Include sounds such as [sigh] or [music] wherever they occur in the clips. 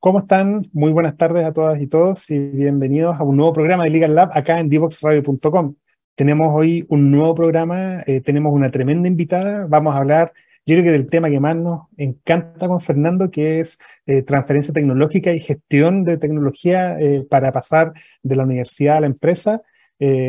¿Cómo están? Muy buenas tardes a todas y todos y bienvenidos a un nuevo programa de Legal Lab acá en divoxradio.com. Tenemos hoy un nuevo programa, eh, tenemos una tremenda invitada, vamos a hablar yo creo que del tema que más nos encanta con Fernando, que es eh, transferencia tecnológica y gestión de tecnología eh, para pasar de la universidad a la empresa.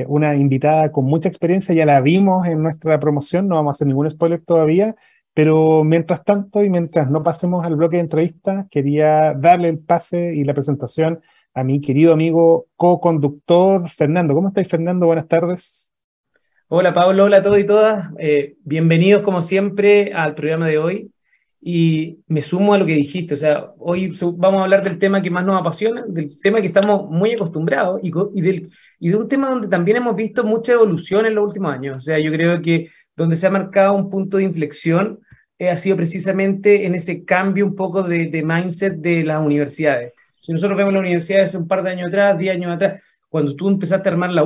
una invitada con mucha experiencia, ya la vimos en nuestra promoción, no vamos a hacer ningún spoiler todavía, pero mientras tanto y mientras no pasemos al bloque de entrevistas, quería darle el pase y la presentación a mi querido amigo co-conductor Fernando. ¿Cómo estáis, Fernando? Buenas tardes. Hola, Pablo. Hola a todos y todas. Eh, bienvenidos, como siempre, al programa de hoy. Y me sumo a lo que dijiste. O sea, hoy vamos a hablar del tema que más nos apasiona, del tema que estamos muy acostumbrados y, y, del, y de un tema donde también hemos visto mucha evolución en los últimos años. O sea, yo creo que donde se ha marcado un punto de inflexión eh, ha sido precisamente en ese cambio un poco de, mindset de las universidades. Si nosotros vemos las universidades un par de años atrás, 10 años atrás, cuando tú empezaste a armar la,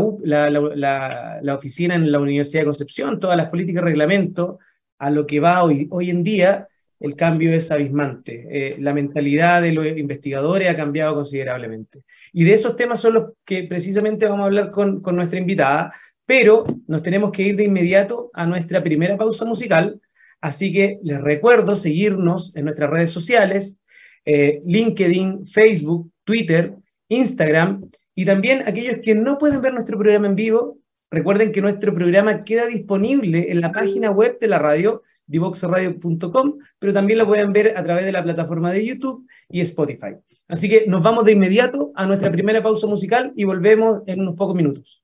la, la, oficina en la Universidad de Concepción, todas las políticas y reglamentos, a lo que va hoy, hoy en día, el cambio es abismante. Eh, la mentalidad de los investigadores ha cambiado considerablemente. Y de esos temas son los que precisamente vamos a hablar con, con nuestra invitada, pero nos tenemos que ir de inmediato a nuestra primera pausa musical, así que les recuerdo seguirnos en nuestras redes sociales, eh, LinkedIn, Facebook, Twitter, Instagram, y también aquellos que no pueden ver nuestro programa en vivo, recuerden que nuestro programa queda disponible en la página web de la radio, divoxradio.com, pero también lo pueden ver a través de la plataforma de YouTube y Spotify. Así que nos vamos de inmediato a nuestra primera pausa musical y volvemos en unos pocos minutos.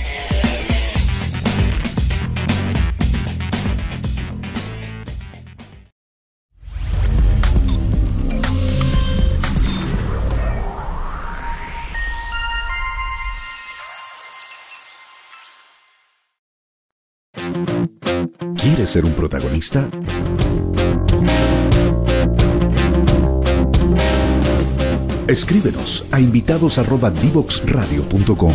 ¿Quieres ser un protagonista? Escríbenos a invitados@divoxradio.com.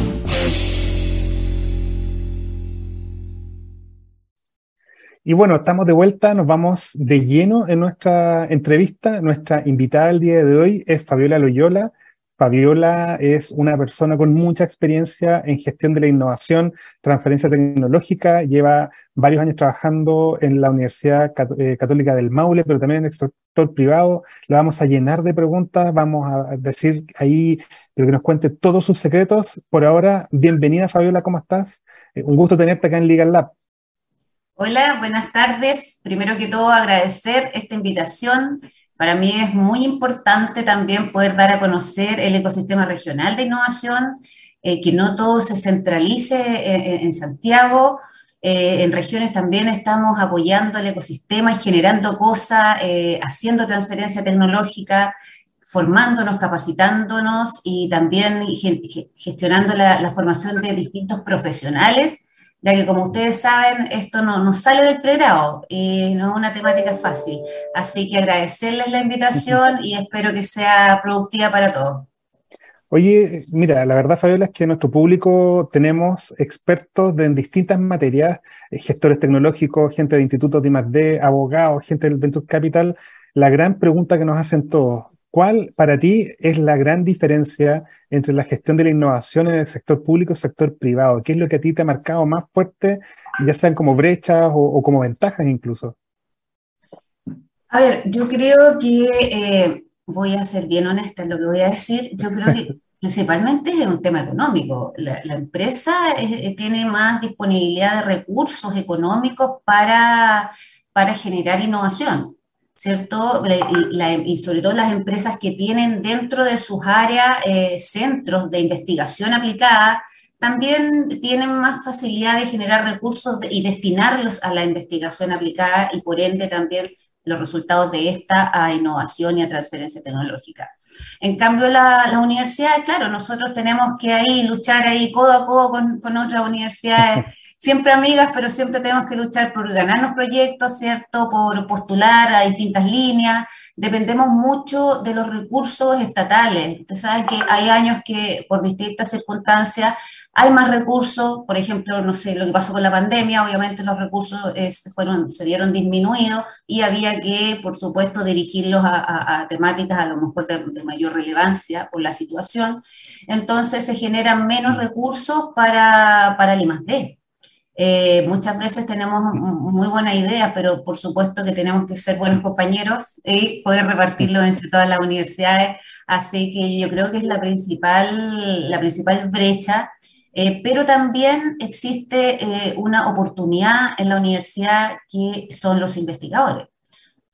Y bueno, estamos de vuelta, nos vamos de lleno en nuestra entrevista. Nuestra invitada el día de hoy es Fabiola Loyola. Fabiola es una persona con mucha experiencia en gestión de la innovación, transferencia tecnológica, lleva varios años trabajando en la Universidad eh, Católica del Maule, pero también en el sector privado. La vamos a llenar de preguntas, vamos a decir ahí, que nos cuente todos sus secretos. Por ahora, bienvenida Fabiola, ¿cómo estás? Eh, un gusto tenerte acá en Legal Lab. Hola, buenas tardes. Primero que todo, agradecer esta invitación para mí es muy importante también poder dar a conocer el ecosistema regional de innovación, eh, que no todo se centralice eh, en, Santiago. Eh, en regiones también estamos apoyando el ecosistema y generando cosas, haciendo transferencia tecnológica, formándonos, capacitándonos y también gestionando la formación de distintos profesionales ya que como ustedes saben, esto no, no sale del pregrado, y no es una temática fácil. Así que agradecerles la invitación y espero que sea productiva para todos. Oye, mira, la verdad, Fabiola, es que en nuestro público tenemos expertos en distintas materias, eh, gestores tecnológicos, gente de institutos de I+.D., abogados, gente del Venture Capital. La gran pregunta que nos hacen todos, ¿Cuál para ti es la gran diferencia entre la gestión de la innovación en el sector público y el sector privado? ¿Qué es lo que a ti te ha marcado más fuerte, ya sean como brechas o, como ventajas incluso? A ver, yo creo que, eh, voy a ser bien honesta en lo que voy a decir, yo creo que [laughs] principalmente es un tema económico. La, empresa eh, tiene más disponibilidad de recursos económicos para, para generar innovación. ¿Cierto? y sobre todo las empresas que tienen dentro de sus áreas eh, centros de investigación aplicada, también tienen más facilidad de generar recursos y destinarlos a la investigación aplicada y por ende también los resultados de esta a innovación y a transferencia tecnológica. En cambio, las la universidades, claro, nosotros tenemos que ahí luchar ahí codo a codo con, con otras universidades [laughs] siempre amigas, pero siempre tenemos que luchar por ganarnos proyectos, ¿cierto? Por postular a distintas líneas. Dependemos mucho de los recursos estatales. Usted sabe que hay años que por distintas circunstancias hay más recursos, por ejemplo, no sé, lo que pasó con la pandemia, obviamente los recursos fueron, se vieron disminuidos y había que, por supuesto, dirigirlos a, temáticas a lo mejor de, mayor relevancia por la situación. Entonces se generan menos recursos para, para el I+.D. Eh, muchas veces tenemos muy buena idea, pero por supuesto que tenemos que ser buenos compañeros y poder repartirlo entre todas las universidades. Así que yo creo que es la principal, la principal brecha eh, pero también existe eh, una oportunidad en la universidad que son los investigadores.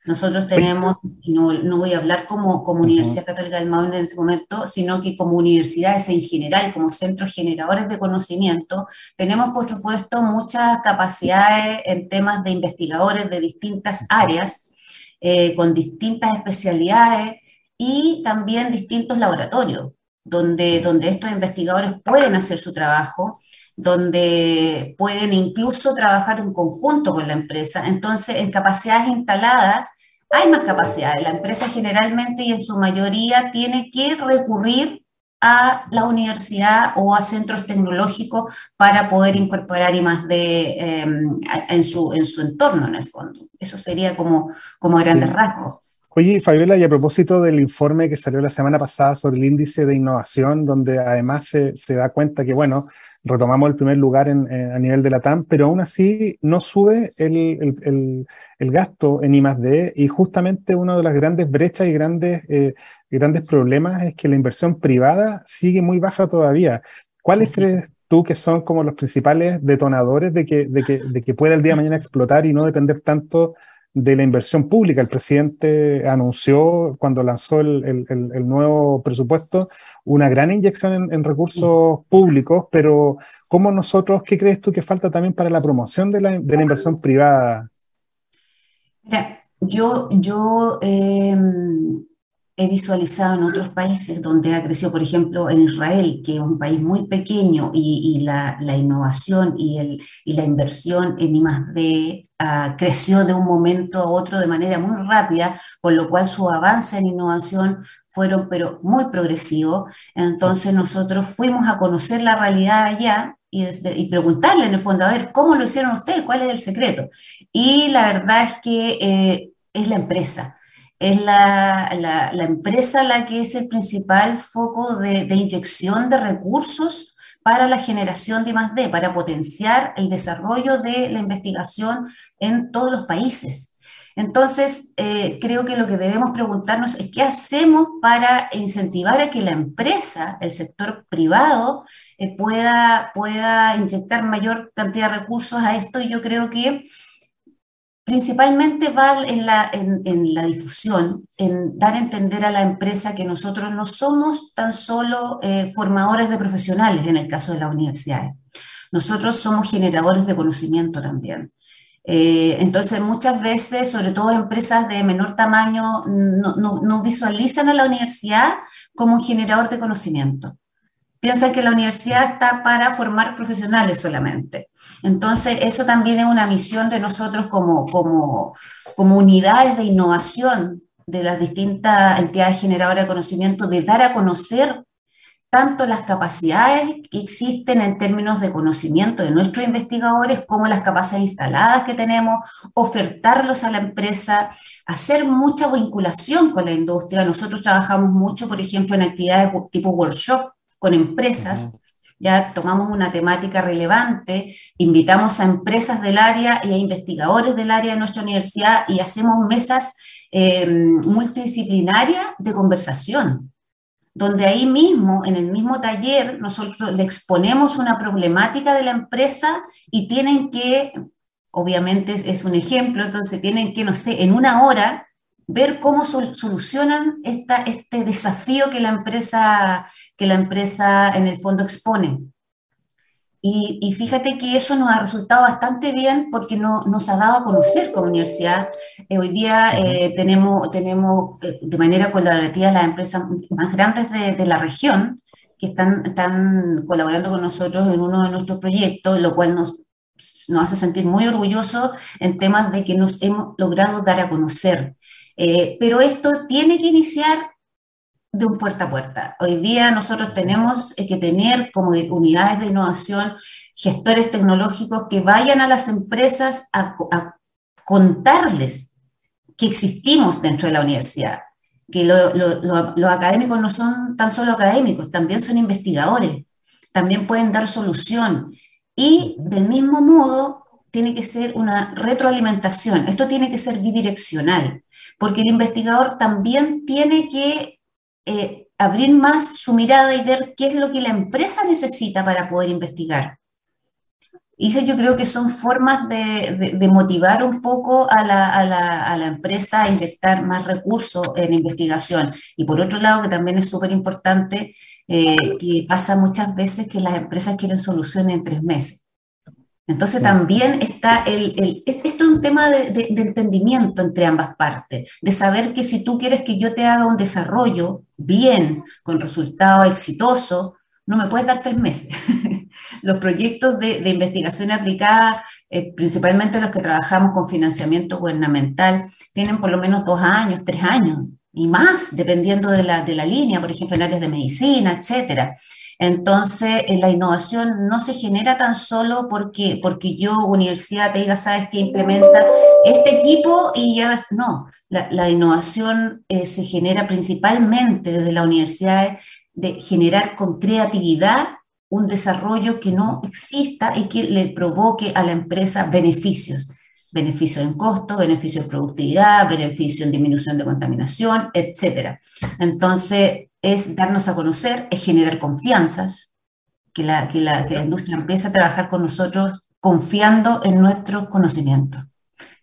Nosotros tenemos, no, no voy a hablar como, como Universidad Católica del Maule en ese momento, sino que como universidades en general, como centros generadores de conocimiento, tenemos por supuesto muchas capacidades en temas de investigadores de distintas áreas, eh, con distintas especialidades y también distintos laboratorios donde, donde estos investigadores pueden hacer su trabajo, donde pueden incluso trabajar en conjunto con la empresa. Entonces, en capacidades instaladas hay más capacidades. La empresa generalmente y en su mayoría tiene que recurrir a la universidad o a centros tecnológicos para poder incorporar y más de em, en, su, en su entorno en el fondo. Eso sería como, como grandes rasgos. Oye, Fabiola, y a propósito del informe que salió la semana pasada sobre el índice de innovación, donde además se, da cuenta que, bueno, retomamos el primer lugar en, a nivel de la TAM, pero aún así no sube el, gasto en I+.D. y justamente una de las grandes brechas y grandes, eh, grandes problemas es que la inversión privada sigue muy baja todavía. ¿Cuáles crees tú que son como los principales detonadores de que, de que, de que pueda el día de mañana explotar y no depender tanto de la inversión pública. El presidente anunció cuando lanzó el, nuevo presupuesto una gran inyección en, recursos públicos, pero ¿cómo nosotros, qué crees tú que falta también para la promoción de la, inversión privada? yo, yo em, he visualizado en otros países donde ha crecido, por ejemplo, en Israel, que es un país muy pequeño y, la, innovación y, el, y, la inversión en I+.D. Uh, creció de un momento a otro de manera muy rápida, con lo cual su avance en innovación fueron pero muy progresivos. Entonces nosotros fuimos a conocer la realidad allá y, y, preguntarle en el fondo, a ver, ¿cómo lo hicieron ustedes? ¿Cuál es el secreto? Y la verdad es que eh, es la empresa es la, la, empresa la que es el principal foco de, inyección de recursos para la generación de más D, para potenciar el desarrollo de la investigación en todos los países. Entonces, eh, creo que lo que debemos preguntarnos es qué hacemos para incentivar a que la empresa, el sector privado, eh, pueda, pueda inyectar mayor cantidad de recursos a esto. Y yo creo que principalmente va en la, en, la, difusión, en dar a entender a la empresa que nosotros no somos tan solo eh, formadores de profesionales en el caso de las universidades. Nosotros somos generadores de conocimiento también. Eh, entonces, muchas veces, sobre todo empresas de menor tamaño, no, no, no visualizan a la universidad como un generador de conocimiento piensan que la universidad está para formar profesionales solamente. Entonces, eso también es una misión de nosotros como, como, unidades de innovación de las distintas entidades generadoras de conocimiento, de dar a conocer tanto las capacidades que existen en términos de conocimiento de nuestros investigadores como las capacidades instaladas que tenemos, ofertarlos a la empresa, hacer mucha vinculación con la industria. Nosotros trabajamos mucho, por ejemplo, en actividades tipo workshop, con empresas, ya tomamos una temática relevante, invitamos a empresas del área y a investigadores del área de nuestra universidad y hacemos mesas eh, multidisciplinarias de conversación, donde ahí mismo, en el mismo taller, nosotros le exponemos una problemática de la empresa y tienen que, obviamente es un ejemplo, entonces tienen que, no sé, en una hora ver cómo solucionan esta, este desafío que la, empresa, que la empresa en el fondo expone. Y, fíjate que eso nos ha resultado bastante bien porque no, nos ha dado a conocer como universidad. Eh, hoy día eh, tenemos, tenemos eh, de manera colaborativa las empresas más grandes de, de la región que están, están colaborando con nosotros en uno de nuestros proyectos, lo cual nos nos hace sentir muy orgullosos en temas de que nos hemos logrado dar a conocer. Eh, pero esto tiene que iniciar de un puerta a puerta. Hoy día nosotros tenemos que tener como unidades de innovación gestores tecnológicos que vayan a las empresas a, contarles que existimos dentro de la universidad, que los académicos no son tan solo académicos, también son investigadores, también pueden dar solución. Y del mismo modo, tiene que ser una retroalimentación, esto tiene que ser bidireccional, porque el investigador también tiene que eh, abrir más su mirada y ver qué es lo que la empresa necesita para poder investigar. Y eso yo creo que son formas de, motivar un poco a la, empresa a inyectar más recursos en investigación. Y por otro lado, que también es súper importante, eh, que pasa muchas veces que las empresas quieren soluciones en tres meses. Entonces también está el, es un tema de, entendimiento entre ambas partes, de saber que si tú quieres que yo te haga un desarrollo bien, con resultado exitoso, no me puedes dar tres meses. [laughs] los proyectos de, investigación aplicada, eh, principalmente los que trabajamos con financiamiento gubernamental, tienen por lo menos dos años, tres años y más, dependiendo de la, de la línea, por ejemplo, en áreas de medicina, etcétera. Entonces, eh, la innovación no se genera tan solo porque, porque yo, universidad, te diga, sabes que implementa este equipo y ya ves, no, la, innovación eh, se genera principalmente desde la universidad de generar con creatividad un desarrollo que no exista y que le provoque a la empresa beneficios. Beneficio en costo, beneficio en productividad, beneficio en disminución de contaminación, etc. Entonces, es darnos a conocer, es generar confianzas, que la, que la, que la industria empiece a trabajar con nosotros confiando en nuestros conocimientos.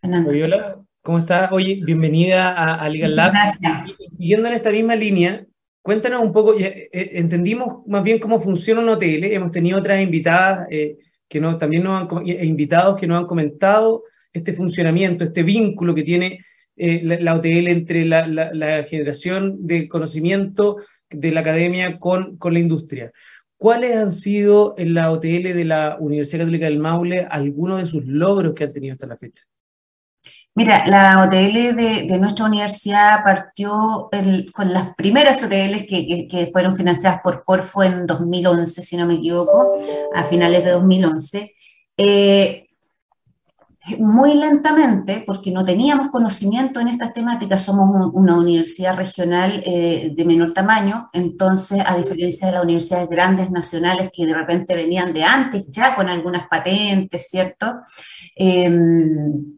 Hola, ¿cómo estás? Oye, bienvenida a, a Legal Lab. Gracias. Siguiendo en esta misma línea, cuéntanos un poco, eh, entendimos más bien cómo funciona un OTL, hemos tenido otras invitadas eh, que no, también nos han, eh, invitados que nos han comentado este funcionamiento, este vínculo que tiene eh, la, OTL entre la, generación de conocimiento de la academia con, con la industria. ¿Cuáles han sido en la OTL de la Universidad Católica del Maule algunos de sus logros que han tenido hasta la fecha? Mira, la OTL de, nuestra universidad partió con las primeras OTLs que, que, fueron financiadas por Corfo en 2011, si no me equivoco, a finales de 2011. Eh, muy lentamente, porque no teníamos conocimiento en estas temáticas, somos una universidad regional eh, de menor tamaño, entonces, a diferencia de las universidades grandes nacionales que de repente venían de antes ya con algunas patentes, ¿cierto? Em,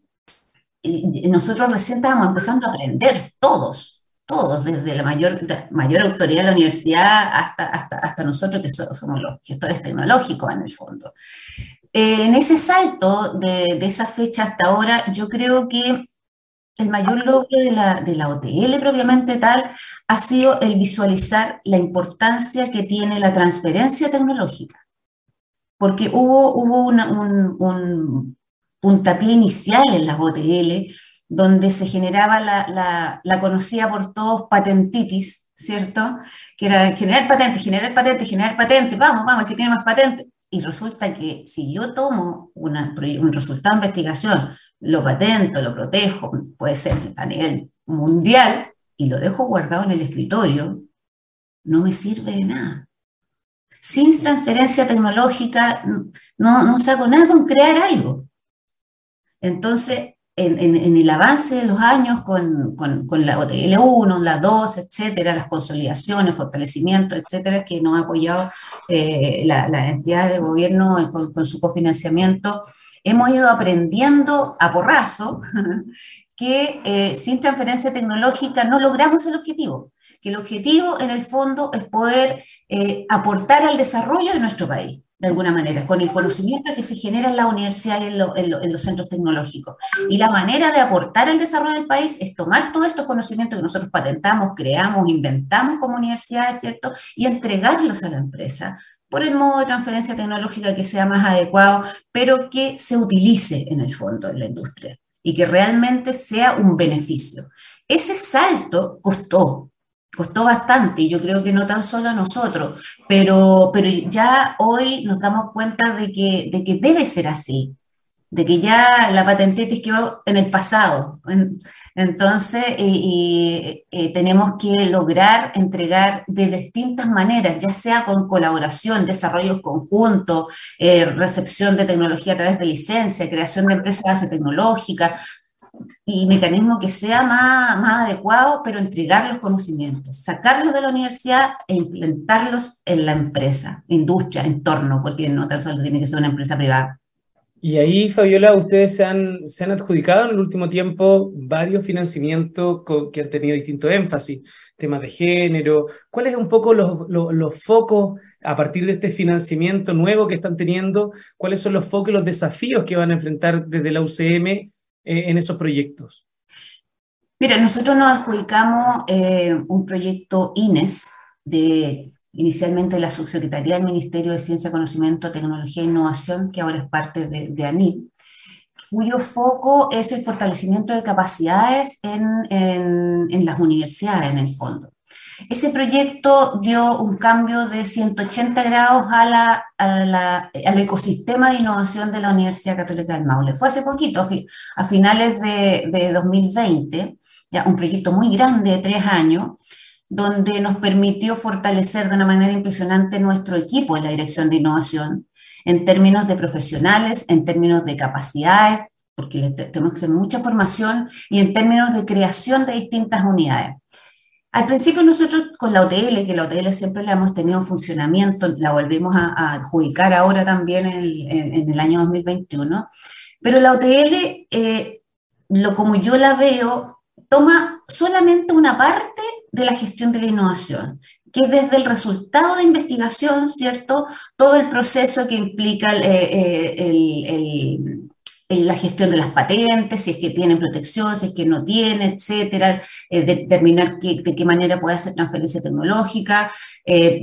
nosotros recién estábamos empezando a aprender todos, todos, desde la mayor, mayor autoridad de la universidad hasta, hasta, hasta nosotros que somos los gestores tecnológicos en el fondo. Eh, en ese salto de, esa fecha hasta ahora, yo creo que el mayor logro de la, OTL propiamente tal ha sido el visualizar la importancia que tiene la transferencia tecnológica. Porque hubo, un, un, puntapié inicial en las OTL donde se generaba la, conocida por todos patentitis, ¿cierto? Que era generar patente, generar patente, generar patente, vamos, vamos, que tiene más patente. Y resulta que si yo tomo un resultado de investigación, lo patento, lo protejo, puede ser a nivel mundial, y lo dejo guardado en el escritorio, no me sirve de nada. Sin transferencia tecnológica no, no saco nada con crear algo. Entonces, en, el avance de los años con, la OTL1, la 2, etcétera, las consolidaciones, fortalecimiento, etcétera, que nos ha apoyado eh, la, entidad de gobierno con, su cofinanciamiento, hemos ido aprendiendo a porrazo [laughs] que eh, sin transferencia tecnológica no logramos el objetivo, que el objetivo en el fondo es poder eh, aportar al desarrollo de nuestro país de alguna manera, con el conocimiento que se genera en la universidad y en, los centros tecnológicos. Y la manera de aportar el desarrollo del país es tomar todos estos conocimientos que nosotros patentamos, creamos, inventamos como universidades, ¿cierto? Y entregarlos a la empresa por el modo de transferencia tecnológica que sea más adecuado, pero que se utilice en el fondo en la industria y que realmente sea un beneficio. Ese salto costó, costó bastante, y yo creo que no tan solo a nosotros, pero, pero ya hoy nos damos cuenta de que, de que debe ser así, de que ya la patentitis quedó en el pasado. Entonces, tenemos que lograr entregar de distintas maneras, ya sea con colaboración, desarrollos conjuntos, eh, recepción de tecnología a través de licencia, creación de empresas de base tecnológica y mecanismo que sea más, más adecuado, pero entregar los conocimientos, sacarlos de la universidad e implementarlos en la empresa, industria, entorno, porque no tan solo tiene que ser una empresa privada. Y ahí, Fabiola, ustedes se han, se han adjudicado en el último tiempo varios financiamientos que han tenido distinto énfasis, temas de género. ¿Cuáles un poco los, los, focos a partir de este financiamiento nuevo que están teniendo? ¿Cuáles son los focos y los desafíos que van a enfrentar desde la UCM eh, en esos proyectos? Mira, nosotros nos adjudicamos eh, un proyecto INES de inicialmente la Subsecretaría del Ministerio de Ciencia, Conocimiento, Tecnología e Innovación, que ahora es parte de, de ANI, cuyo foco es el fortalecimiento de capacidades en, las universidades, en el fondo. Ese proyecto dio un cambio de 180 grados a la, al ecosistema de innovación de la Universidad Católica del Maule. Fue hace poquito, a finales de, de 2020, ya un proyecto muy grande de tres años, donde nos permitió fortalecer de una manera impresionante nuestro equipo en la dirección de innovación, en términos de profesionales, en términos de capacidades, porque tenemos que hacer mucha formación, y en términos de creación de distintas unidades. Al principio nosotros con la OTL, que la OTL siempre la hemos tenido en funcionamiento, la volvimos a, adjudicar ahora también en, el año 2021, pero la OTL, eh, lo como yo la veo, toma solamente una parte de la gestión de la innovación, que desde el resultado de investigación, ¿cierto? Todo el proceso que implica eh, eh, la gestión de las patentes, si es que tienen protección, si es que no tienen, etcétera, eh, determinar de qué manera puede hacer transferencia tecnológica,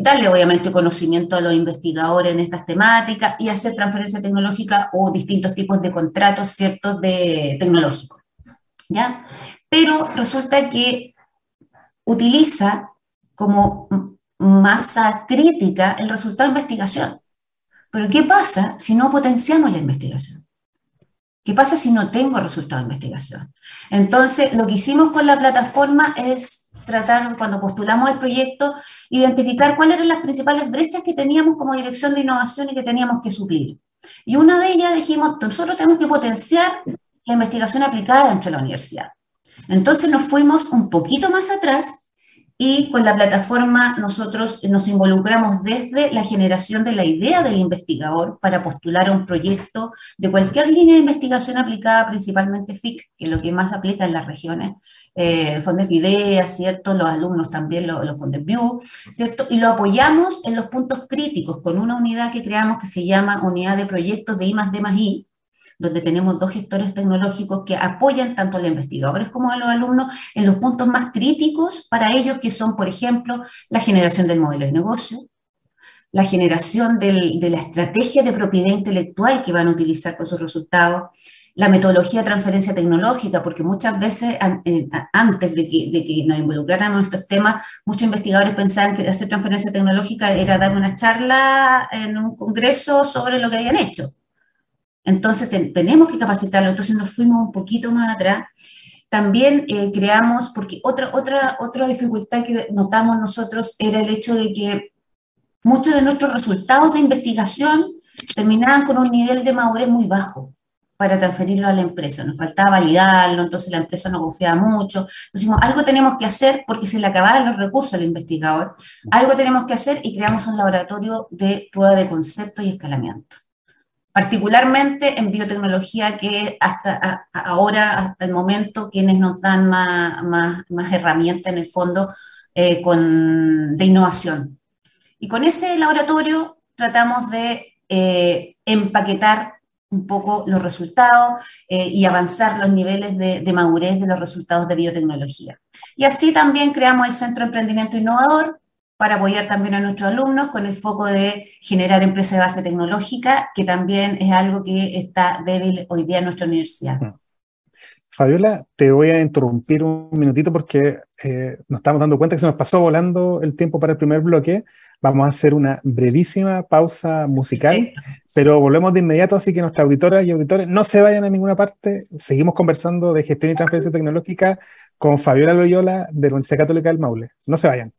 darle obviamente conocimiento a los investigadores en estas temáticas y hacer transferencia tecnológica o distintos tipos de contratos, ¿cierto?, de tecnológicos. ¿Ya? pero resulta que utiliza como masa crítica el resultado de investigación. Pero ¿qué pasa si no potenciamos la investigación? ¿Qué pasa si no tengo resultado de investigación? Entonces, lo que hicimos con la plataforma es tratar, cuando postulamos el proyecto, identificar cuáles eran las principales brechas que teníamos como dirección de innovación y que teníamos que suplir. Y una de ellas dijimos, nosotros tenemos que potenciar la investigación aplicada dentro de la universidad. Entonces nos fuimos un poquito más atrás y con la plataforma nosotros nos involucramos desde la generación de la idea del investigador para postular un proyecto de cualquier línea de investigación aplicada, principalmente FIC, que es lo que más aplica en las regiones, eh, Fondes Ideas, ¿cierto? Los alumnos también, los, los Fondes View, ¿cierto? Y lo apoyamos en los puntos críticos con una unidad que creamos que se llama Unidad de Proyectos de I más D más I, donde tenemos dos gestores tecnológicos que apoyan tanto a los investigadores como a los alumnos en los puntos más críticos para ellos, que son, por ejemplo, la generación del modelo de negocio, la generación de la estrategia de propiedad intelectual que van a utilizar con sus resultados, la metodología de transferencia tecnológica, porque muchas veces eh, antes de que, de que, nos involucráramos en estos temas, muchos investigadores pensaban que hacer transferencia tecnológica era dar una charla en un congreso sobre lo que habían hecho. Entonces tenemos que capacitarlo, entonces nos fuimos un poquito más atrás. También eh, creamos, porque otra, otra, otra dificultad que notamos nosotros era el hecho de que muchos de nuestros resultados de investigación terminaban con un nivel de madurez muy bajo para transferirlo a la empresa. Nos faltaba validarlo, entonces la empresa no confiaba mucho. Entonces algo tenemos que hacer porque se le acababan los recursos al investigador. Algo tenemos que hacer y creamos un laboratorio de prueba de concepto y escalamiento particularmente en biotecnología, que hasta ahora, hasta el momento, quienes nos dan más, herramientas en el fondo eh, de innovación. Y con ese laboratorio tratamos de eh, empaquetar un poco los resultados eh, y avanzar los niveles de, de, madurez de los resultados de biotecnología. Y así también creamos el Centro de Emprendimiento Innovador, para apoyar también a nuestros alumnos con el foco de generar empresas de base tecnológica, que también es algo que está débil hoy día en nuestra universidad. Fabiola, te voy a interrumpir un minutito porque eh, nos estamos dando cuenta que se nos pasó volando el tiempo para el primer bloque. Vamos a hacer una brevísima pausa musical, pero volvemos de inmediato, así que nuestras auditoras y auditores no se vayan a ninguna parte. Seguimos conversando de gestión y transferencia tecnológica con Fabiola Loyola de la Universidad Católica del Maule. No se vayan.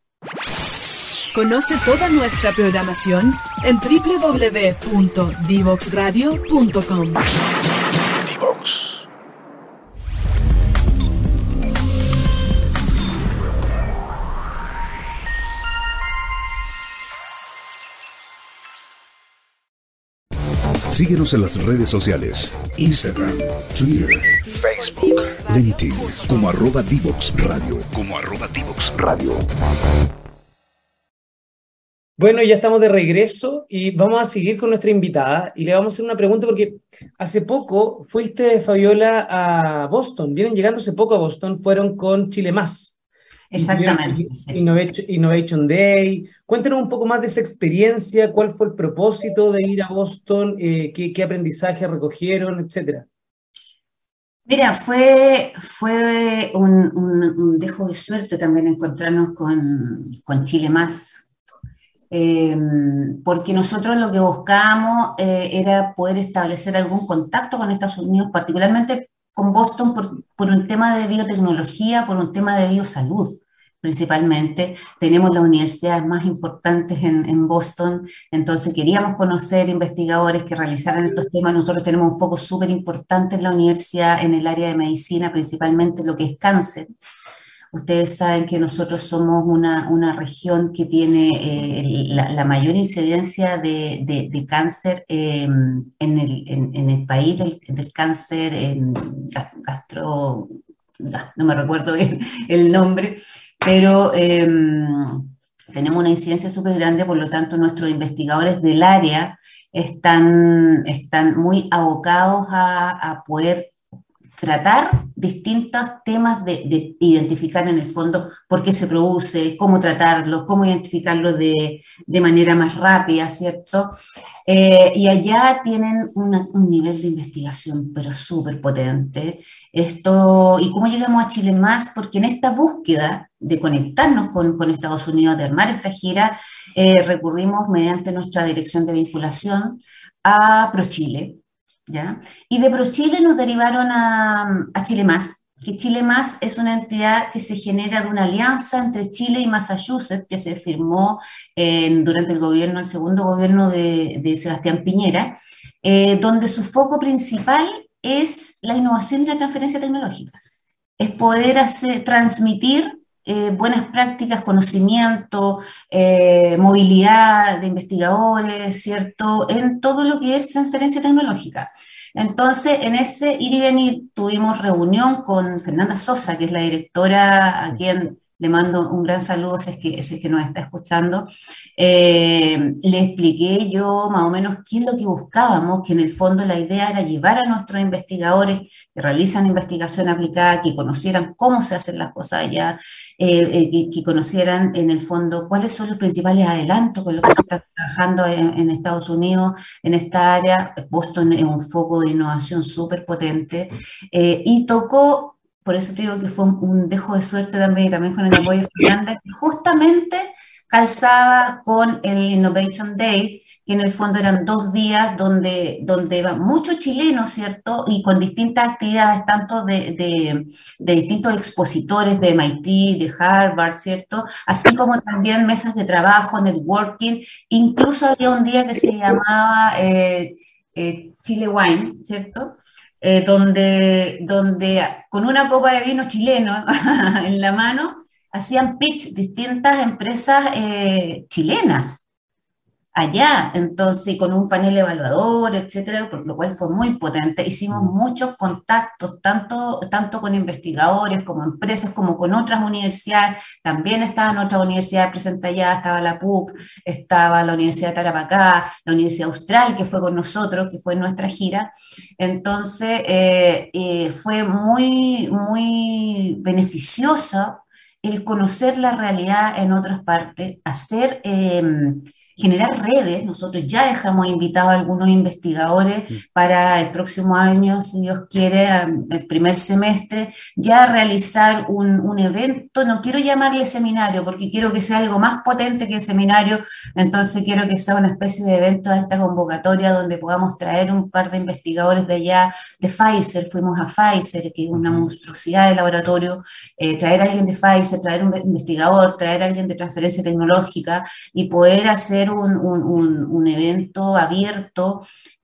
Conoce toda nuestra programación en www.divoxradio.com. Síguenos en las redes sociales, Instagram, Twitter, Facebook, LinkedIn, como arroba Divox Radio, como arroba Divox Radio. Bueno, ya estamos de regreso y vamos a seguir con nuestra invitada y le vamos a hacer una pregunta porque hace poco fuiste, Fabiola, a Boston. Vienen llegando hace poco a Boston, fueron con Chile Más. Exactamente. Innovation, Day. Cuéntenos un poco más de esa experiencia, cuál fue el propósito de ir a Boston, eh, qué, aprendizaje recogieron, etcétera. Mira, fue, fue un, dejo de suerte también encontrarnos con, con Chile Más, em, porque nosotros lo que buscábamos eh, era poder establecer algún contacto con Estados Unidos, particularmente con Boston por, un tema de biotecnología, por un tema de biosalud principalmente. Tenemos las universidades más importantes en, en, Boston, entonces queríamos conocer investigadores que realizaran estos temas. Nosotros tenemos un foco súper importante en la universidad, en el área de medicina, principalmente lo que es cáncer. Ustedes saben que nosotros somos una, una región que tiene eh, la, mayor incidencia de, de, cáncer em, en, el, en, el, país del, cáncer en gastro, no me recuerdo bien [laughs] el nombre, pero em, tenemos una incidencia súper grande, por lo tanto nuestros investigadores del área están, están muy abocados a, a poder tratar distintos temas de, identificar en el fondo por qué se produce, cómo tratarlo, cómo identificarlo de, manera más rápida, ¿cierto? Eh, y allá tienen un nivel de investigación, pero súper potente. Esto, ¿Y cómo llegamos a Chile más? Porque en esta búsqueda de conectarnos con, Estados Unidos, de armar esta gira, eh, recurrimos mediante nuestra dirección de vinculación a ProChile, y de ProChile nos derivaron a, Chile Más, que Chile Más es una entidad que se genera de una alianza entre Chile y Massachusetts, que se firmó durante el gobierno, el segundo gobierno de, Sebastián Piñera, eh, donde su foco principal es la innovación y la transferencia tecnológica. Es poder hacer, transmitir eh, buenas prácticas, conocimiento, eh, movilidad de investigadores, ¿cierto? En todo lo que es transferencia tecnológica. Entonces, en ese ir y venir tuvimos reunión con Fernanda Sosa, que es la directora a quien le mando un gran saludo si es que, si es que nos está escuchando, eh, le expliqué yo más o menos qué es lo que buscábamos, que en el fondo la idea era llevar a nuestros investigadores que realizan investigación aplicada, que conocieran cómo se hacen las cosas allá, eh, eh, que, conocieran en el fondo cuáles son los principales adelantos con los que se está trabajando en, Estados Unidos en esta área. Boston es un foco de innovación súper potente y tocó por eso te digo que fue un dejo de suerte también, también con el apoyo de Fernanda, que justamente calzaba con el Innovation Day, que en el fondo eran dos días donde, donde muchos chilenos, ¿cierto? Y con distintas actividades, tanto de, de, de, distintos expositores de MIT, de Harvard, ¿cierto? Así como también mesas de trabajo, networking. Incluso había un día que se llamaba eh, eh, Chile Wine, ¿cierto? Eh, donde, donde con una copa de vino chileno [laughs] en la mano hacían pitch distintas empresas eh, chilenas allá, entonces con un panel evaluador, etcétera, por lo cual fue muy potente. Hicimos mm. muchos contactos, tanto, tanto con investigadores como empresas, como con otras universidades. También estaban otras universidades presentes allá, estaba la PUC, estaba la Universidad de Tarapacá, la Universidad Austral, que fue con nosotros, que fue nuestra gira. Entonces, eh, eh, fue muy, muy beneficioso el conocer la realidad en otras partes, hacer... Eh, generar redes. Nosotros ya dejamos invitados a algunos investigadores para el próximo año, si Dios quiere, el primer semestre, ya realizar un, un, evento. No quiero llamarle seminario porque quiero que sea algo más potente que el seminario, entonces quiero que sea una especie de evento de esta convocatoria donde podamos traer un par de investigadores de allá, de Pfizer, fuimos a Pfizer, que es una monstruosidad de laboratorio, eh, traer a alguien de Pfizer, traer un investigador, traer a alguien de transferencia tecnológica y poder hacer un, evento abierto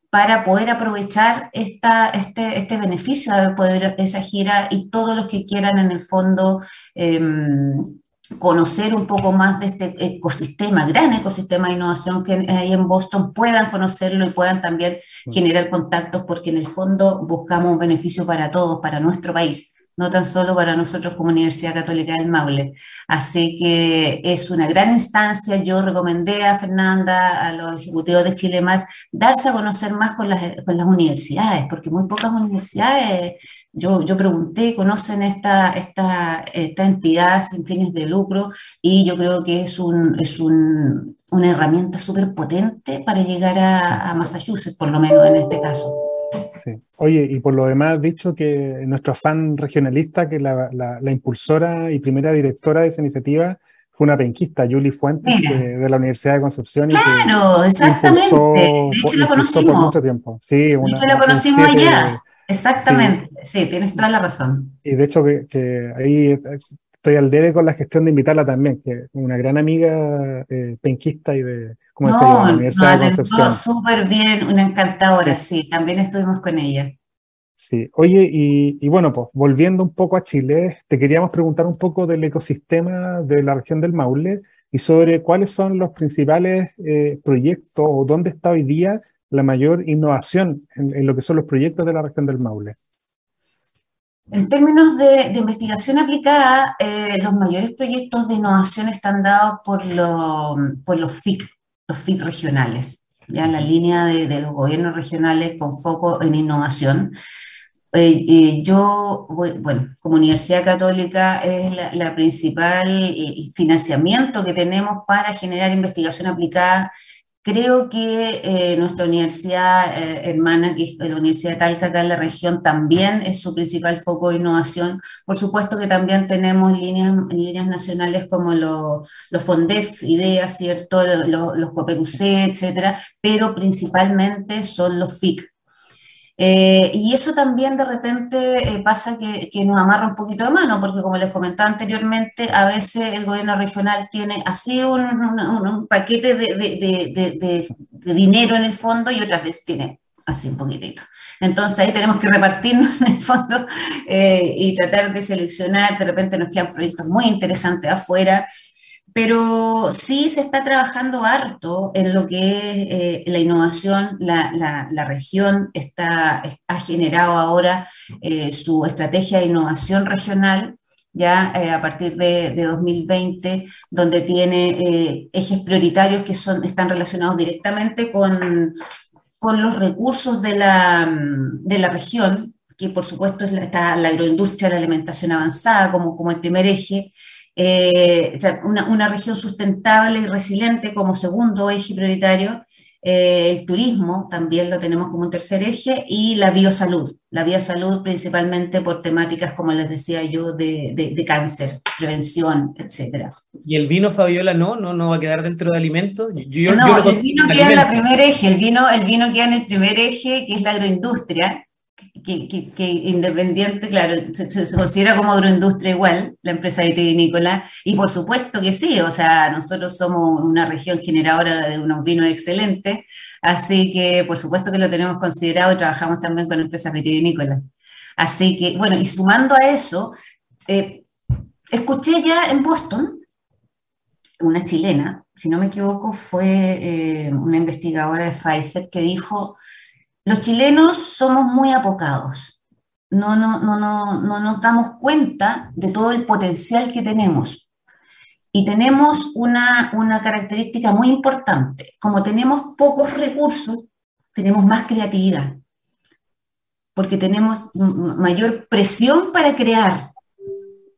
para poder aprovechar esta, este, este beneficio de podido esa gira y todos los que quieran en el fondo em, conocer un poco más de este ecosistema, gran ecosistema de innovación que hay en Boston, puedan conocerlo y puedan también generar contactos porque en el fondo buscamos un beneficio para todos, para nuestro país no tan solo para nosotros como Universidad Católica del Maule. Así que es una gran instancia. Yo recomendé a Fernanda, a los ejecutivos de Chile Más, darse a conocer más con las, con las universidades, porque muy pocas universidades, yo, yo pregunté, conocen esta, esta, esta entidad sin fines de lucro y yo creo que es, un, es un, una herramienta súper potente para llegar a, a Massachusetts, por lo menos en este caso. Oye, y por lo demás, dicho que nuestro fan regionalista, que la, la, impulsora y primera directora de esa iniciativa, fue una penquista, Julie Fuentes, de [laughs] la Universidad de Concepción. Claro, exactamente. de hecho, la conocimos. por mucho tiempo. Sí, una, de hecho, la conocimos allá. Exactamente, sí. tienes toda la razón. Y de hecho, que, que ahí estoy al debe con la gestión de invitarla también, que es una gran amiga eh, penquista y de, ¿Cómo no? Universidad de Concepción. Súper bien, una encantadora, sí. también estuvimos con ella. Sí, oye, y, bueno, pues volviendo un poco a Chile, te queríamos preguntar un poco del ecosistema de la región del Maule y sobre cuáles son los principales eh, proyectos o dónde está hoy día la mayor innovación en, lo que son los proyectos de la región del Maule. En términos de, investigación aplicada, eh, los mayores proyectos de innovación están dados por, por los FIC, los FIC regionales, ya la línea de, los gobiernos regionales con foco en innovación. Eh, eh, yo, bueno, como Universidad Católica es la, principal eh, financiamiento que tenemos para generar investigación aplicada Creo que eh, nuestra universidad eh, hermana, que es la Universidad de Talca, acá en la región, también es su principal foco de innovación. Por supuesto que también tenemos líneas, nacionales como los FONDEF, IDEA, ¿cierto? los, los COPECUC, etcétera, pero principalmente son los FIC, eh, y eso también de repente eh, pasa que, que, nos amarra un poquito de mano, porque como les comentaba anteriormente, a veces el gobierno regional tiene así un, un, paquete de, de, de, de, dinero en el fondo y otras veces tiene así un poquitito. Entonces ahí tenemos que repartirnos [laughs] en el fondo eh, y tratar de seleccionar, de repente nos quedan proyectos muy interesantes afuera pero sí se está trabajando harto en lo que es eh, la innovación. La, la, región está, ha generado ahora eh, su estrategia de innovación regional, ya eh, a partir de, de, 2020, donde tiene ejes prioritarios que son, están relacionados directamente con, con los recursos de la, de la región, que por supuesto está la agroindustria, la alimentación avanzada como, como el primer eje, eh, una, una, región sustentable y resiliente como segundo eje prioritario, eh, el turismo también lo tenemos como un tercer eje y la biosalud, la biosalud principalmente por temáticas, como les decía yo, de, de, cáncer, prevención, etc. ¿Y el vino, Fabiola, no? ¿No, no va a quedar dentro de alimentos? Yo, no, el vino queda en el primer eje, el vino, el vino queda en el primer eje, que es la agroindustria, que, independiente, claro, se, considera como agroindustria igual, la empresa vitivinícola, y por supuesto que sí, o sea, nosotros somos una región generadora de unos vinos excelentes, así que por supuesto que lo tenemos considerado y trabajamos también con empresas vitivinícolas. Así que, bueno, y sumando a eso, eh, escuché ya en Boston, una chilena, si no me equivoco, fue eh, una investigadora de Pfizer que dijo, los chilenos somos muy apocados. No, no, no, no, no nos damos cuenta de todo el potencial que tenemos. Y tenemos una, una característica muy importante. Como tenemos pocos recursos, tenemos más creatividad. Porque tenemos mayor presión para crear.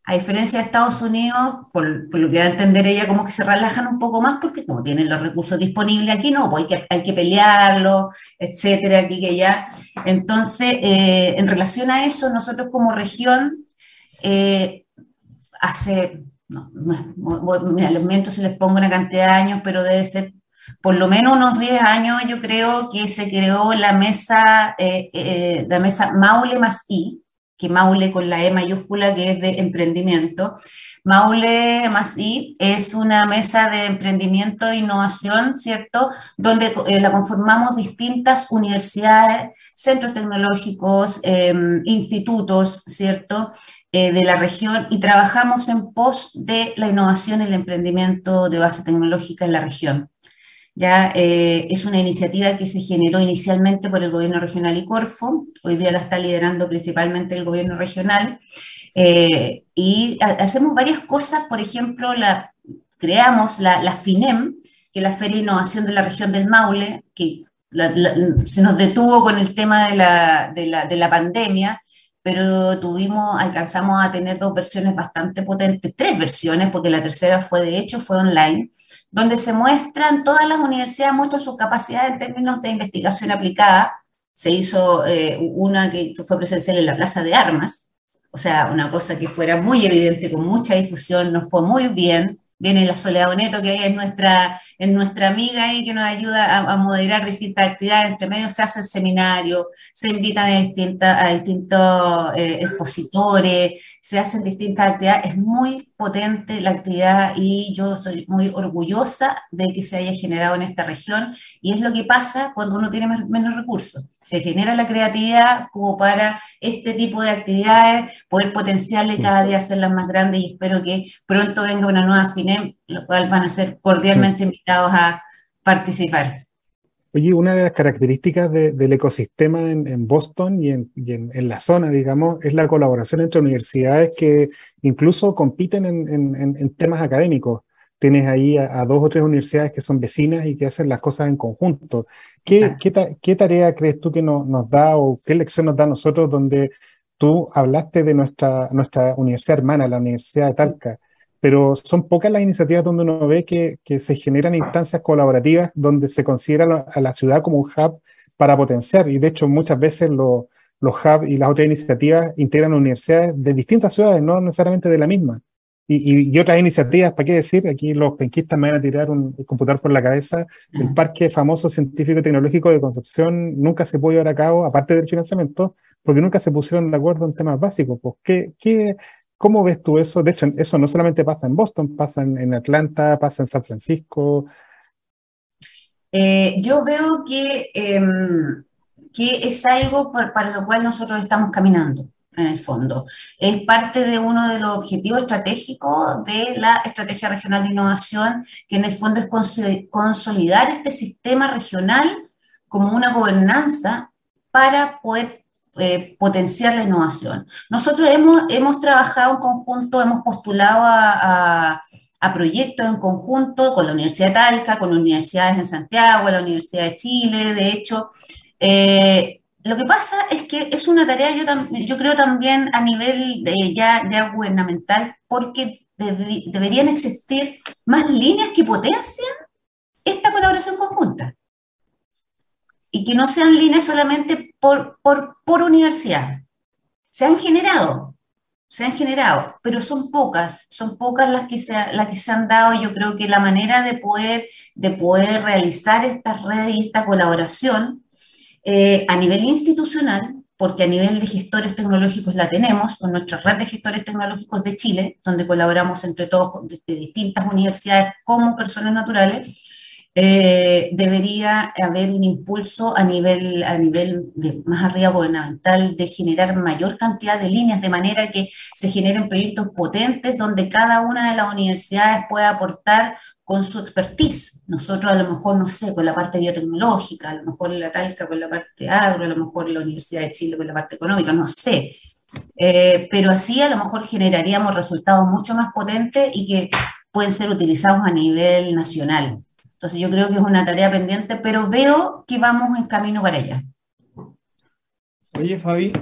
A diferencia de Estados Unidos, por, lo que va a entender ella, como que se relajan un poco más porque como tienen los recursos disponibles aquí, no, pues hay que, hay pelearlo, etcétera, aquí que allá. Entonces, eh, en relación a eso, nosotros como región, eh, hace, no, mira, los mientos se les pongo una cantidad de años, pero debe ser por lo menos unos 10 años, yo creo que se creó la mesa, eh, la mesa Maule más I, que Maule con la E mayúscula, que es de emprendimiento. Maule más I es una mesa de emprendimiento e innovación, ¿cierto? Donde eh, la conformamos distintas universidades, centros tecnológicos, em, institutos, ¿cierto? Eh, de la región y trabajamos en pos de la innovación y el emprendimiento de base tecnológica en la región. Ya eh, es una iniciativa que se generó inicialmente por el gobierno regional y Corfo, hoy día la está liderando principalmente el gobierno regional, eh, y hacemos varias cosas, por ejemplo, la, creamos la, FINEM, que es la Feria de Innovación de la región del Maule, que se nos detuvo con el tema de la, de la, de la pandemia, pero tuvimos, alcanzamos a tener dos versiones bastante potentes, tres versiones, porque la tercera fue, de hecho, fue online, donde se muestran, todas las universidades muestran su capacidad en términos de investigación aplicada. Se hizo eh, una que, fue presencial en la Plaza de Armas, o sea, una cosa que fuera muy evidente, con mucha difusión, nos fue muy bien. Viene la Soledad Boneto, que es nuestra, es nuestra amiga y que nos ayuda a, moderar distintas actividades. Entre medio se hacen seminarios, se invitan a, distintas, a distintos eh, expositores, se hacen distintas actividades. Es muy potente la actividad y yo soy muy orgullosa de que se haya generado en esta región y es lo que pasa cuando uno tiene menos recursos. Se genera la creatividad como para este tipo de actividades, poder potenciarle cada día hacerlas más grandes y espero que pronto venga una nueva FINEM, lo cual van a ser cordialmente invitados a participar. Oye, una de las características del ecosistema en, Boston y, en, la zona, digamos, es la colaboración entre universidades que incluso compiten en, temas académicos. Tienes ahí a, dos o tres universidades que son vecinas y que hacen las cosas en conjunto. ¿Qué, qué, tarea crees tú que nos da o qué lección nos da a nosotros donde tú hablaste de nuestra, nuestra universidad hermana, la Universidad de Talca? Pero son pocas las iniciativas donde uno ve que, se generan instancias colaborativas donde se considera a la ciudad como un hub para potenciar. Y de hecho, muchas veces los hubs y las otras iniciativas integran universidades de distintas ciudades, no necesariamente de la misma. Y, otras iniciativas, ¿para qué decir? Aquí los penquistas me van a tirar un computador por la cabeza. El Parque Famoso Científico y Tecnológico de Concepción nunca se pudo llevar a cabo, aparte del financiamiento, porque nunca se pusieron de acuerdo en temas básicos. Pues, ¿qué, qué, ¿Cómo ves tú eso? De hecho, eso no solamente pasa en Boston, pasa en, Atlanta, pasa en San Francisco. Eh, yo veo que, em, que es algo para lo cual nosotros estamos caminando, en el fondo. Es parte de uno de los objetivos estratégicos de la Estrategia Regional de Innovación, que en el fondo es consolidar este sistema regional como una gobernanza para poder eh, potenciar la innovación. Nosotros hemos, hemos trabajado en conjunto, hemos postulado a, a, proyectos en conjunto con la Universidad de Talca, con universidades en Santiago, la Universidad de Chile, de hecho. Eh, lo que pasa es que es una tarea, yo, yo creo también a nivel de, ya, ya gubernamental, porque deberían existir más líneas que potencian esta colaboración conjunta y que no sean líneas solamente por, por, por universidad. Se han generado, se han generado, pero son pocas, son pocas las que se, las que se han dado. Yo creo que la manera de poder, de poder realizar esta red y esta colaboración eh, a nivel institucional, porque a nivel de gestores tecnológicos la tenemos, con nuestra red de gestores tecnológicos de Chile, donde colaboramos entre todos de distintas universidades como personas naturales, eh, debería haber un impulso a nivel, a nivel de, más arriba gubernamental de generar mayor cantidad de líneas, de manera que se generen proyectos potentes donde cada una de las universidades pueda aportar con su expertise. Nosotros a lo mejor, no sé, con la parte biotecnológica, a lo mejor la Talca con la parte agro, a lo mejor la Universidad de Chile con la parte económica, no sé. Eh, pero así a lo mejor generaríamos resultados mucho más potentes y que pueden ser utilizados a nivel nacional. Entonces yo creo que es una tarea pendiente, pero veo que vamos en camino para ella. Oye, Fabi,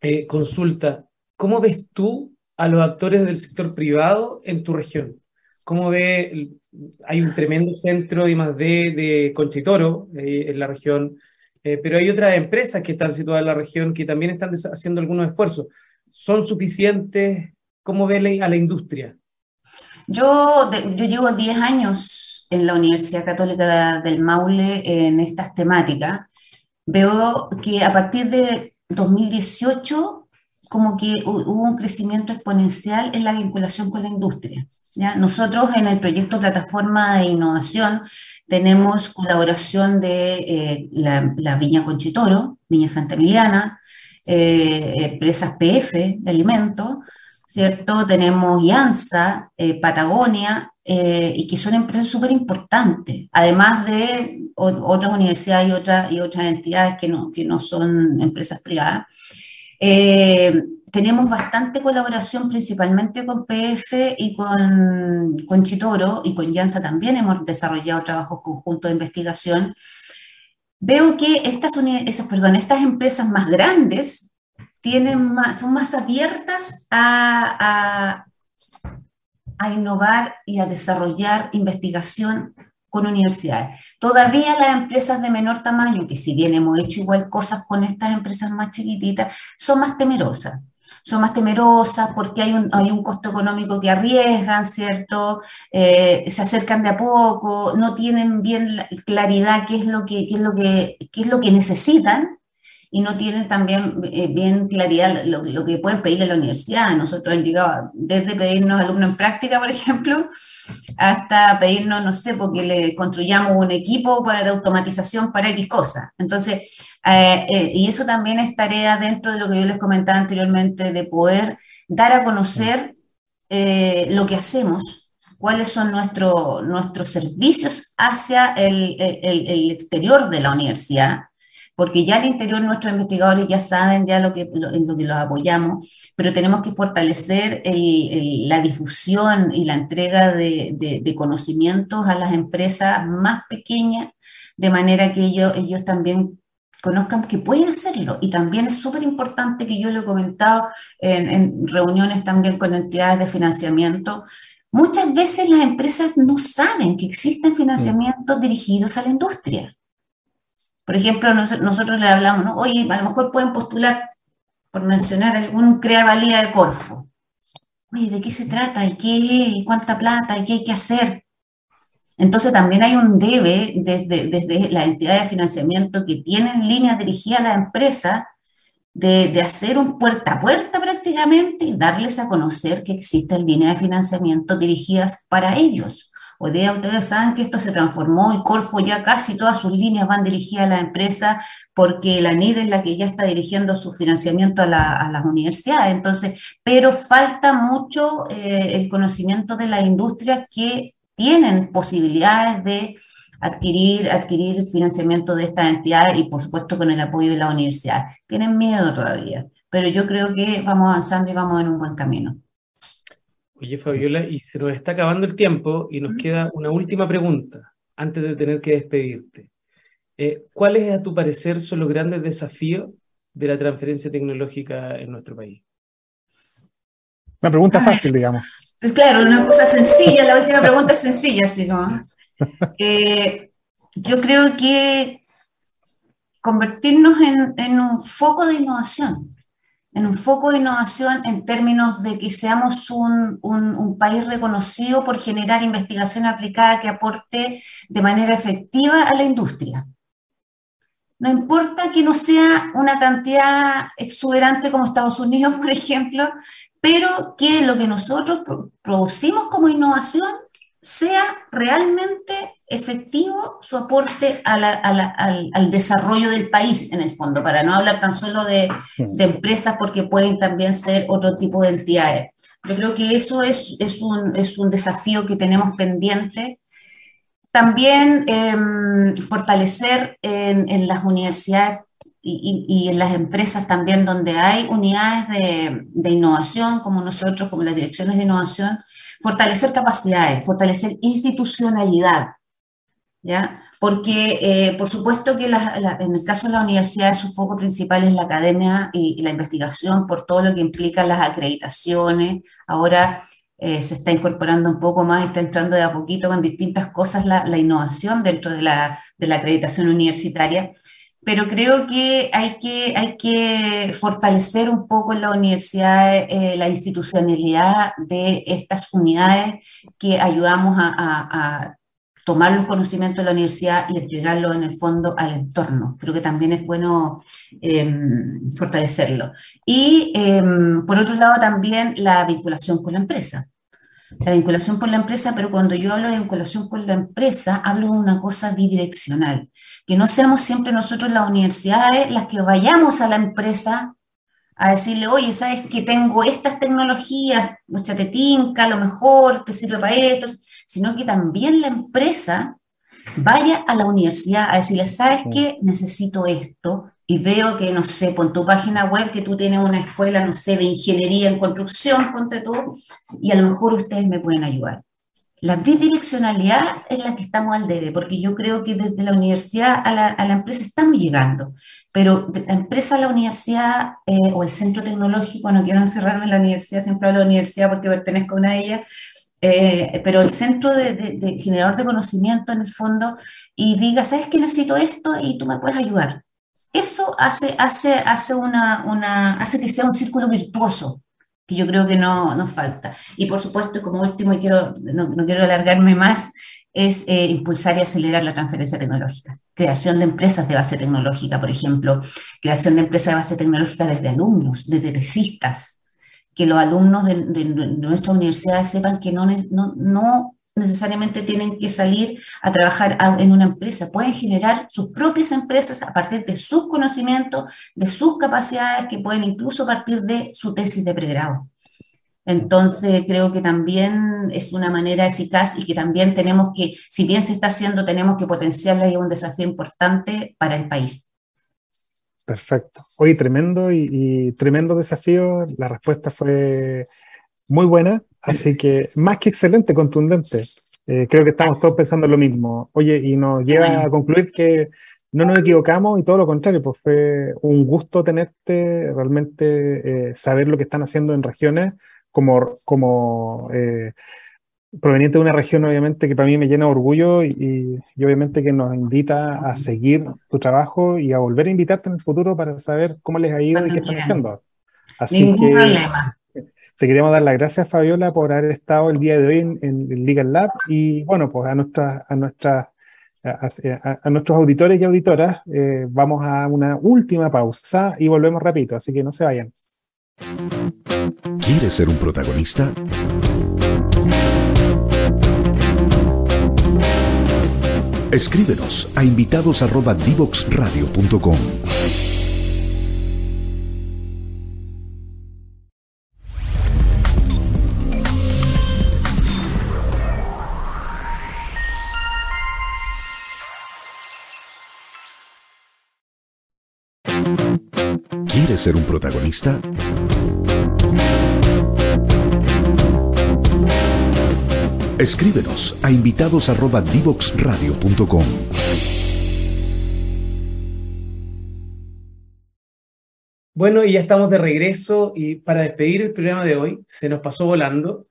eh, consulta, ¿cómo ves tú a los actores del sector privado en tu región? ¿Cómo ve? Hay un tremendo centro y más de, de Conchitoro eh, en la región, eh, pero hay otras empresas que están situadas en la región que también están haciendo algunos esfuerzos. ¿Son suficientes? ¿Cómo ve a la industria? Yo, yo llevo 10 años en la Universidad Católica del Maule en estas temáticas. Veo que a partir de 2018 como que hubo un crecimiento exponencial en la vinculación con la industria. ¿ya? Nosotros en el proyecto Plataforma de Innovación tenemos colaboración de eh, la, Viña Conchitoro, Viña Santa Emiliana, eh, empresas PF de alimentos, ¿cierto? Tenemos IANSA, eh, Patagonia, y que son empresas súper importantes, además de otras universidades y, otras y otras entidades que no, que no son empresas privadas. Eh, tenemos bastante colaboración principalmente con PF y con, con Chitoro y con Yansa también hemos desarrollado trabajos conjuntos de investigación. Veo que estas, esas, perdón, estas empresas más grandes tienen más, son más abiertas a, a innovar y a desarrollar investigación con universidades. Todavía las empresas de menor tamaño, que si bien hemos hecho igual cosas con estas empresas más chiquititas, son más temerosas. Son más temerosas porque hay un, hay un costo económico que arriesgan, ¿cierto? Eh, se acercan de a poco, no tienen bien claridad qué es lo que, qué es lo que, qué es lo que necesitan y no tienen también eh, bien claridad lo, que pueden pedir a la universidad. Nosotros llegado desde pedirnos alumnos en práctica, por ejemplo, hasta pedirnos, no sé, porque le construyamos un equipo para de automatización para X cosas. Entonces, eh, eh, y eso también es tarea dentro de lo que yo les comentaba anteriormente, de poder dar a conocer lo que hacemos, cuáles son nuestro, nuestros servicios hacia el, el exterior de la universidad porque ya al interior nuestros investigadores ya saben ya lo que, en lo que los apoyamos, pero tenemos que fortalecer la difusión y la entrega de, de, conocimientos a las empresas más pequeñas, de manera que ellos, ellos también conozcan que pueden hacerlo. Y también es súper importante que yo lo he comentado en, en reuniones también con entidades de financiamiento, Muchas veces las empresas no saben que existen financiamientos dirigidos a la industria. Por ejemplo, nosotros le hablamos, ¿no? Oye, a lo mejor pueden postular, por mencionar algún crea valía de Corfo. Oye, ¿de qué se trata? ¿Y qué? ¿Y cuánta plata? ¿Y qué hay que hacer? Entonces también hay un debe desde, desde la entidad de financiamiento que tienen líneas dirigidas a la empresa de, de, hacer un puerta a puerta prácticamente y darles a conocer que existen líneas de financiamiento dirigidas para ellos. Hoy día ustedes saben que esto se transformó y Corfo ya casi todas sus líneas van dirigidas a la empresa porque la NID es la que ya está dirigiendo su financiamiento a, las universidades. Entonces, pero falta mucho eh, el conocimiento de las industrias que tienen posibilidades de adquirir, adquirir financiamiento de estas entidades y por supuesto con el apoyo de la universidad. Tienen miedo todavía, pero yo creo que vamos avanzando y vamos en un buen camino. Oye, Fabiola, y se nos está acabando el tiempo y nos queda una última pregunta antes de tener que despedirte. Eh, ¿Cuáles, a tu parecer, son los grandes desafíos de la transferencia tecnológica en nuestro país? Una pregunta fácil, digamos. Pues claro, una cosa sencilla, la última pregunta es sencilla, ¿sí, no? Eh, yo creo que convertirnos en, en un foco de innovación en un foco de innovación en términos de que seamos un, un, país reconocido por generar investigación aplicada que aporte de manera efectiva a la industria. No importa que no sea una cantidad exuberante como Estados Unidos, por ejemplo, pero que lo que nosotros producimos como innovación sea realmente efectivo su aporte al, desarrollo del país en el fondo, para no hablar tan solo de, empresas porque pueden también ser otro tipo de entidades. Yo creo que eso es, un, desafío que tenemos pendiente. También em, fortalecer en, las universidades y, en las empresas también donde hay unidades de, de innovación como nosotros, como las direcciones de innovación, fortalecer capacidades, fortalecer institucionalidad, Porque, eh, por supuesto que en el caso de la universidad su foco principal es la academia y, la investigación por todo lo que implica las acreditaciones. Ahora eh, se está incorporando un poco más, está entrando de a poquito con distintas cosas la, innovación dentro de la, de la, acreditación universitaria. Pero creo que hay que, hay que fortalecer un poco en la universidad eh, la institucionalidad de estas unidades que ayudamos a tomar los conocimientos de la universidad y entregarlo en el fondo al entorno. Creo que también es bueno em, fortalecerlo. Y em, por otro lado también la vinculación con la empresa. La vinculación con la empresa, pero cuando yo hablo de vinculación con la empresa, hablo de una cosa bidireccional, que no seamos siempre nosotros las universidades las que vayamos a la empresa a decirle, oye, ¿sabes que tengo estas tecnologías? Mucha te tinca, a lo mejor te sirve para esto sino que también la empresa vaya a la universidad a decirle, ¿sabes qué? Necesito esto y veo que, no sé, por tu página web que tú tienes una escuela, no sé, de ingeniería en construcción, ponte tú, y a lo mejor ustedes me pueden ayudar. La bidireccionalidad es la que estamos al debe, porque yo creo que desde la universidad a la, a la empresa estamos llegando, pero de la empresa a la universidad eh, o el centro tecnológico, no quiero encerrarme en la universidad, siempre hablo de la universidad porque pertenezco a una de ellas, eh, pero el centro de, generador de conocimiento en el fondo y diga, ¿sabes que necesito esto y tú me puedes ayudar? Eso hace, hace, hace, una, una, hace que sea un círculo virtuoso, que yo creo que no nos falta. Y por supuesto, como último, y quiero, no, no quiero alargarme más, es eh, impulsar y acelerar la transferencia tecnológica. Creación de empresas de base tecnológica, por ejemplo, creación de empresas de base tecnológica desde alumnos, desde tesistas, que los alumnos de, nuestra universidad sepan que no, no, necesariamente tienen que salir a trabajar en una empresa, pueden generar sus propias empresas a partir de sus conocimientos, de sus capacidades, que pueden incluso partir de su tesis de pregrado. Entonces, creo que también es una manera eficaz y que también tenemos que, si bien se está haciendo, tenemos que potenciarla y es un desafío importante para el país. Perfecto. Oye, tremendo y, tremendo desafío. La respuesta fue muy buena, así que más que excelente, contundente. Eh, creo que estamos todos pensando lo mismo. Oye, y nos lleva a concluir que no nos equivocamos y todo lo contrario, pues fue un gusto tenerte, realmente eh, saber lo que están haciendo en regiones como, como eh, proveniente de una región, obviamente, que para mí me llena de orgullo y, obviamente que nos invita a seguir tu trabajo y a volver a invitarte en el futuro para saber cómo les ha ido y qué están haciendo. Así Ningún problema. Te queríamos dar las gracias, Fabiola, por haber estado el día de hoy en, en Legal Lab y, bueno, pues a, nuestra, a, nuestra, a, nuestros auditores y auditoras eh, vamos a una última pausa y volvemos rapidito, así que no se vayan. ¿Quieres ser un protagonista? Escríbenos a invitados@divoxradio.com. ¿Quieres ser un protagonista? Escríbenos a invitados@divoxradio.com. Bueno, y ya estamos de regreso y para despedir el programa de hoy, se nos pasó volando.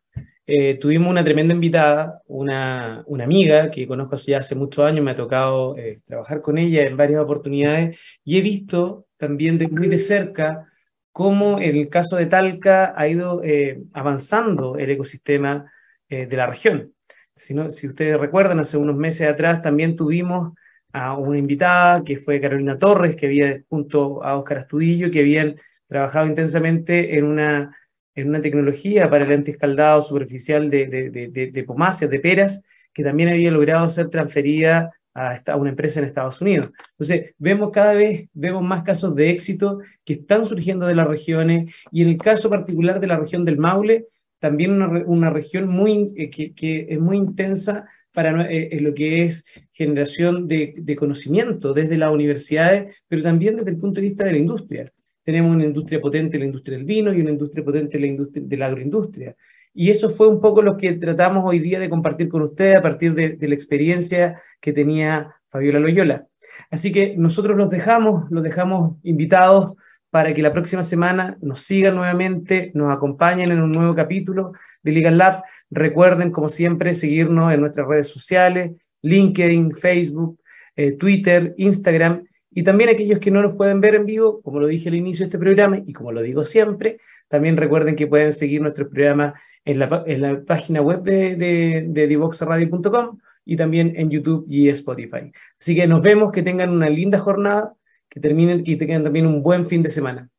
Eh, tuvimos una tremenda invitada, una, una, amiga que conozco ya hace muchos años, me ha tocado eh, trabajar con ella en varias oportunidades y he visto también de, muy de cerca cómo en el caso de Talca ha ido eh, avanzando el ecosistema eh, de la región. Si, si ustedes recuerdan, hace unos meses atrás también tuvimos a una invitada que fue Carolina Torres, que había junto a Óscar Astudillo, que habían trabajado intensamente en una, en una tecnología para el antiescaldado superficial de, de, de, pomáceas, de peras, que también había logrado ser transferida a, a, una empresa en Estados Unidos. Entonces, vemos cada vez, vemos más casos de éxito que están surgiendo de las regiones y en el caso particular de la región del Maule, también una, una región muy, eh, que, que, es muy intensa para eh, lo que es generación de, de, conocimiento desde las universidades, pero también desde el punto de vista de la industria. Tenemos una industria potente, la industria del vino, y una industria potente, la industria de la agroindustria. Y eso fue un poco lo que tratamos hoy día de compartir con ustedes a partir de, la experiencia que tenía Fabiola Loyola. Así que nosotros los dejamos, los dejamos invitados para que la próxima semana nos sigan nuevamente, nos acompañen en un nuevo capítulo de Legal Lab. Recuerden, como siempre, seguirnos en nuestras redes sociales, LinkedIn, Facebook, eh, Twitter, Instagram, y también aquellos que no nos pueden ver en vivo, como lo dije al inicio de este programa y como lo digo siempre, también recuerden que pueden seguir nuestro programa en la, página web de, de, de divoxradio.com y también en YouTube y Spotify. Así que nos vemos, que tengan una linda jornada, que terminen y tengan también un buen fin de semana.